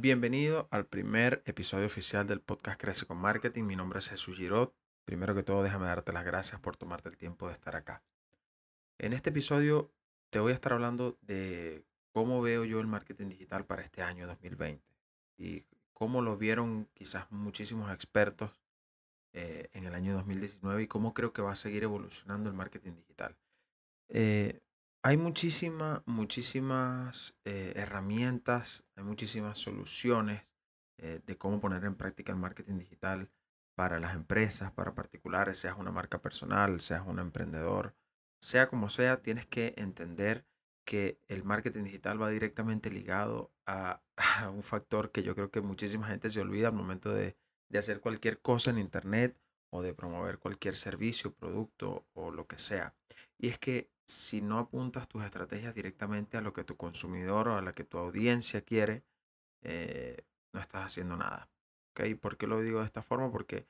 Bienvenido al primer episodio oficial del podcast Crece con Marketing. Mi nombre es Jesús Girot. Primero que todo, déjame darte las gracias por tomarte el tiempo de estar acá. En este episodio te voy a estar hablando de cómo veo yo el marketing digital para este año 2020 y cómo lo vieron quizás muchísimos expertos eh, en el año 2019 y cómo creo que va a seguir evolucionando el marketing digital. Eh, hay muchísimas, muchísimas eh, herramientas, hay muchísimas soluciones de cómo poner en práctica el marketing digital para las empresas, para particulares, seas una marca personal, seas un emprendedor, sea como sea, tienes que entender que el marketing digital va directamente ligado a, a un factor que yo creo que muchísima gente se olvida al momento de, de hacer cualquier cosa en Internet o de promover cualquier servicio, producto o lo que sea. Y es que si no apuntas tus estrategias directamente a lo que tu consumidor o a la que tu audiencia quiere, eh, no estás haciendo nada. ¿Okay? ¿Por qué lo digo de esta forma? Porque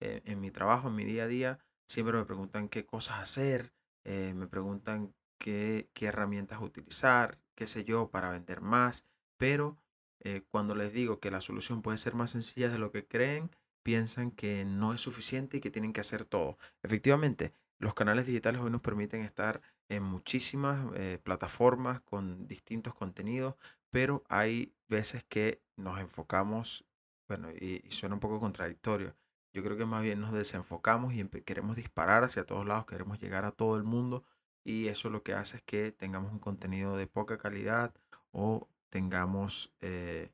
eh, en mi trabajo, en mi día a día, siempre me preguntan qué cosas hacer, eh, me preguntan qué, qué herramientas utilizar, qué sé yo, para vender más, pero cuando les digo que la solución puede ser más sencilla de lo que creen, piensan que no es suficiente y que tienen que hacer todo. Efectivamente, los canales digitales hoy nos permiten estar en muchísimas eh, plataformas con distintos contenidos, pero hay veces que nos enfocamos, bueno, y, suena un poco contradictorio. Yo creo que más bien nos desenfocamos y queremos disparar hacia todos lados, queremos llegar a todo el mundo y eso lo que hace es que tengamos un contenido de poca calidad o tengamos eh,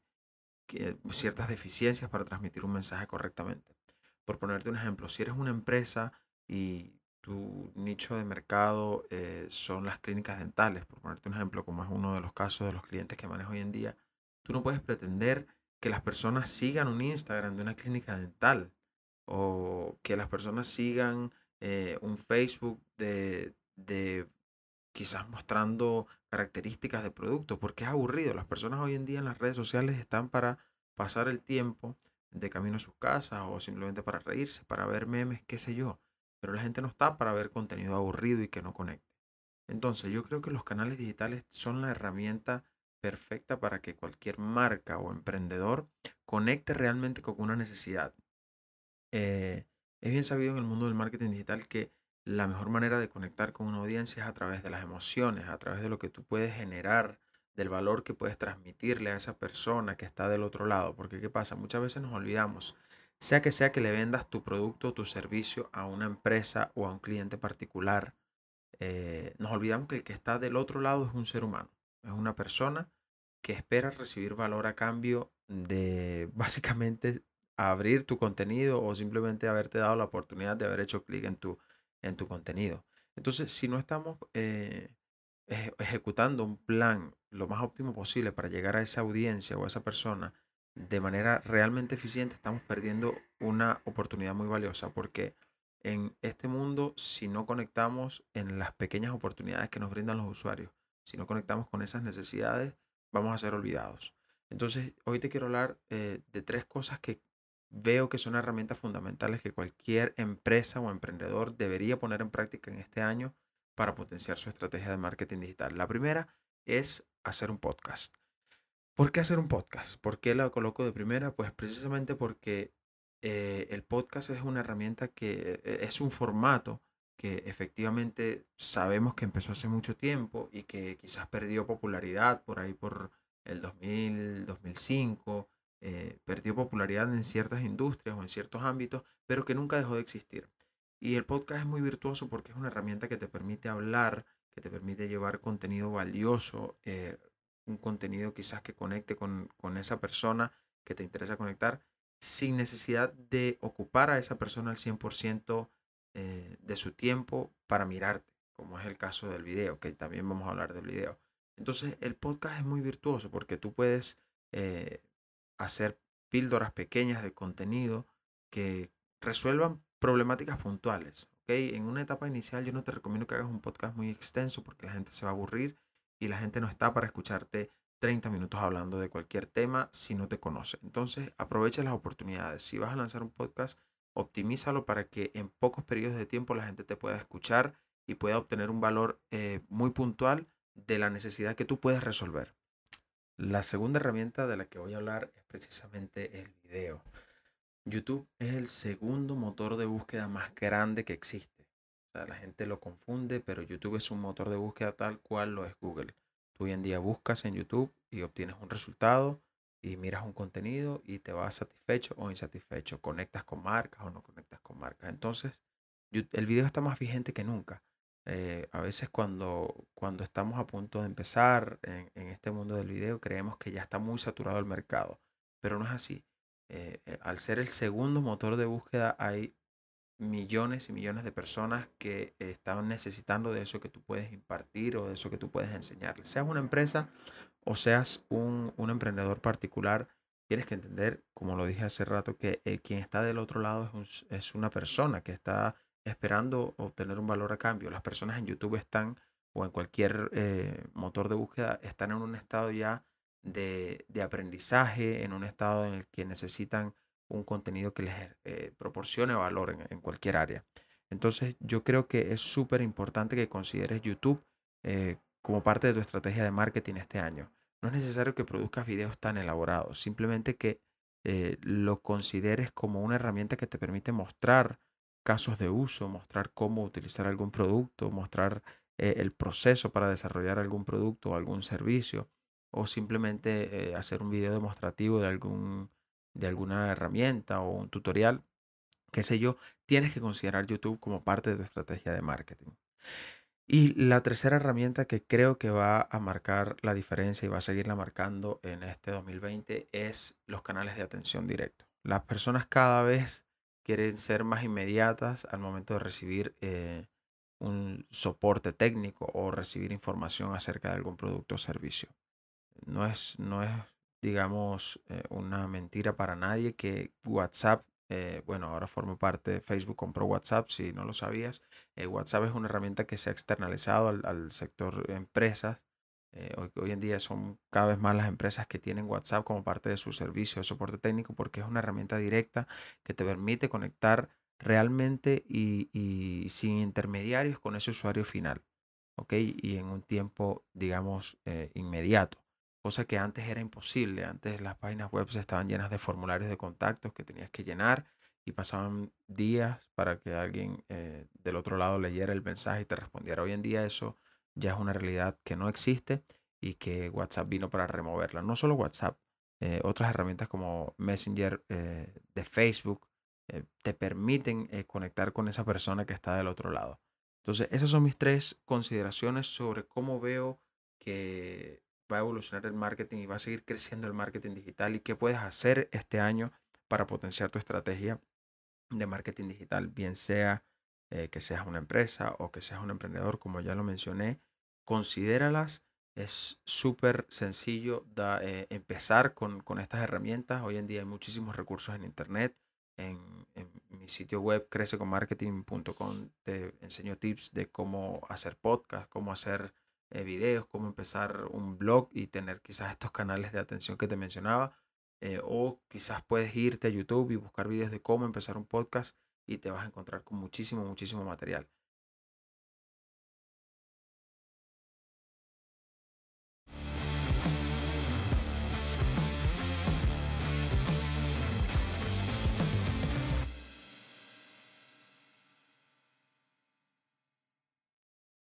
ciertas deficiencias para transmitir un mensaje correctamente. Por ponerte un ejemplo, si eres una empresa y tu nicho de mercado eh, son las clínicas dentales, por ponerte un ejemplo, como es uno de los casos de los clientes que manejo hoy en día, tú no puedes pretender que las personas sigan un Instagram de una clínica dental o que las personas sigan eh, un Facebook de, de quizás mostrando características de producto, porque es aburrido. Las personas hoy en día en las redes sociales están para pasar el tiempo de camino a sus casas o simplemente para reírse, para ver memes, qué sé yo. Pero la gente no está para ver contenido aburrido y que no conecte. Entonces yo creo que los canales digitales son la herramienta perfecta para que cualquier marca o emprendedor conecte realmente con una necesidad. Eh, es bien sabido en el mundo del marketing digital que la mejor manera de conectar con una audiencia es a través de las emociones, a través de lo que tú puedes generar, del valor que puedes transmitirle a esa persona que está del otro lado. Porque ¿qué pasa? Muchas veces nos olvidamos sea que sea que le vendas tu producto o tu servicio a una empresa o a un cliente particular, eh, nos olvidamos que el que está del otro lado es un ser humano, es una persona que espera recibir valor a cambio de básicamente abrir tu contenido o simplemente haberte dado la oportunidad de haber hecho clic en tu, en tu contenido. Entonces, si no estamos eh, ejecutando un plan lo más óptimo posible para llegar a esa audiencia o a esa persona de manera realmente eficiente, estamos perdiendo una oportunidad muy valiosa porque en este mundo, si no conectamos en las pequeñas oportunidades que nos brindan los usuarios, si no conectamos con esas necesidades, vamos a ser olvidados. Entonces, hoy te quiero hablar eh, de tres cosas que veo que son herramientas fundamentales que cualquier empresa o emprendedor debería poner en práctica en este año para potenciar su estrategia de marketing digital. La primera es hacer un podcast. ¿Por qué hacer un podcast? ¿Por qué lo coloco de primera? Pues precisamente porque eh, el podcast es una herramienta que eh, es un formato que efectivamente sabemos que empezó hace mucho tiempo y que quizás perdió popularidad por ahí por el 2000, 2005, eh, perdió popularidad en ciertas industrias o en ciertos ámbitos, pero que nunca dejó de existir. Y el podcast es muy virtuoso porque es una herramienta que te permite hablar, que te permite llevar contenido valioso, un contenido quizás que conecte con, esa persona que te interesa conectar, sin necesidad de ocupar a esa persona al 100% eh, de su tiempo para mirarte, como es el caso del video, que también vamos a hablar del video. Entonces el podcast es muy virtuoso porque tú puedes eh, hacer píldoras pequeñas de contenido que resuelvan problemáticas puntuales. ¿okay? En una etapa inicial yo no te recomiendo que hagas un podcast muy extenso porque la gente se va a aburrir y la gente no está para escucharte 30 minutos hablando de cualquier tema si no te conoce. Entonces, aprovecha las oportunidades. Si vas a lanzar un podcast, optimízalo para que en pocos periodos de tiempo la gente te pueda escuchar y pueda obtener un valor eh, muy puntual de la necesidad que tú puedes resolver. La segunda herramienta de la que voy a hablar es precisamente el video. YouTube es el segundo motor de búsqueda más grande que existe. La gente lo confunde, pero YouTube es un motor de búsqueda tal cual lo es Google. Tú hoy en día buscas en YouTube y obtienes un resultado y miras un contenido y te vas satisfecho o insatisfecho. Conectas con marcas o no conectas con marcas. Entonces, el video está más vigente que nunca. Eh, a veces cuando, cuando estamos a punto de empezar en, en, este mundo del video creemos que ya está muy saturado el mercado, pero no es así. Eh, eh, al ser el segundo motor de búsqueda hay millones y millones de personas que están necesitando de eso que tú puedes impartir o de eso que tú puedes enseñarles. Seas una empresa o seas un, un emprendedor particular, tienes que entender, como lo dije hace rato, que quien está del otro lado es, es una persona que está esperando obtener un valor a cambio. Las personas en YouTube están, o en cualquier eh, motor de búsqueda, están en un estado ya de, aprendizaje, en un estado en el que necesitan un contenido que les eh, proporcione valor en, cualquier área. Entonces yo creo que es súper importante que consideres YouTube eh, como parte de tu estrategia de marketing este año. No es necesario que produzcas videos tan elaborados, simplemente que lo consideres como una herramienta que te permite mostrar casos de uso, mostrar cómo utilizar algún producto, mostrar eh, el proceso para desarrollar algún producto o algún servicio, o simplemente eh, hacer un video demostrativo de, algún, de alguna herramienta o un tutorial, qué sé yo, tienes que considerar YouTube como parte de tu estrategia de marketing. Y la tercera herramienta que creo que va a marcar la diferencia y va a seguirla marcando en este 2020 es los canales de atención directo. Las personas cada vez quieren ser más inmediatas al momento de recibir eh, un soporte técnico o recibir información acerca de algún producto o servicio. No es, no es digamos, eh, una mentira para nadie que WhatsApp, eh, bueno, ahora forma parte de Facebook, compró WhatsApp, si no lo sabías. WhatsApp es una herramienta que se ha externalizado al, al sector empresas eh, hoy, en día son cada vez más las empresas que tienen WhatsApp como parte de su servicio de soporte técnico porque es una herramienta directa que te permite conectar realmente y, sin intermediarios con ese usuario final. ¿ok? Y en un tiempo, digamos, eh, inmediato. Cosa que antes era imposible. Antes las páginas web estaban llenas de formularios de contactos que tenías que llenar y pasaban días para que alguien eh, del otro lado leyera el mensaje y te respondiera. Hoy en día eso ya es una realidad que no existe y que WhatsApp vino para removerla. No solo WhatsApp, eh, otras herramientas como Messenger eh, de Facebook te permiten conectar con esa persona que está del otro lado. Entonces, esas son mis tres consideraciones sobre cómo veo que va a evolucionar el marketing y va a seguir creciendo el marketing digital y qué puedes hacer este año para potenciar tu estrategia de marketing digital, bien sea que seas una empresa o que seas un emprendedor, como ya lo mencioné, considéralas. Es súper sencillo eh, empezar con, estas herramientas. Hoy en día hay muchísimos recursos en Internet. En, mi sitio web crececonmarketing.com te enseño tips de cómo hacer podcast, cómo hacer eh, videos, cómo empezar un blog y tener quizás estos canales de atención que te mencionaba. Eh, o quizás puedes irte a YouTube y buscar videos de cómo empezar un podcast y te vas a encontrar con muchísimo, muchísimo material.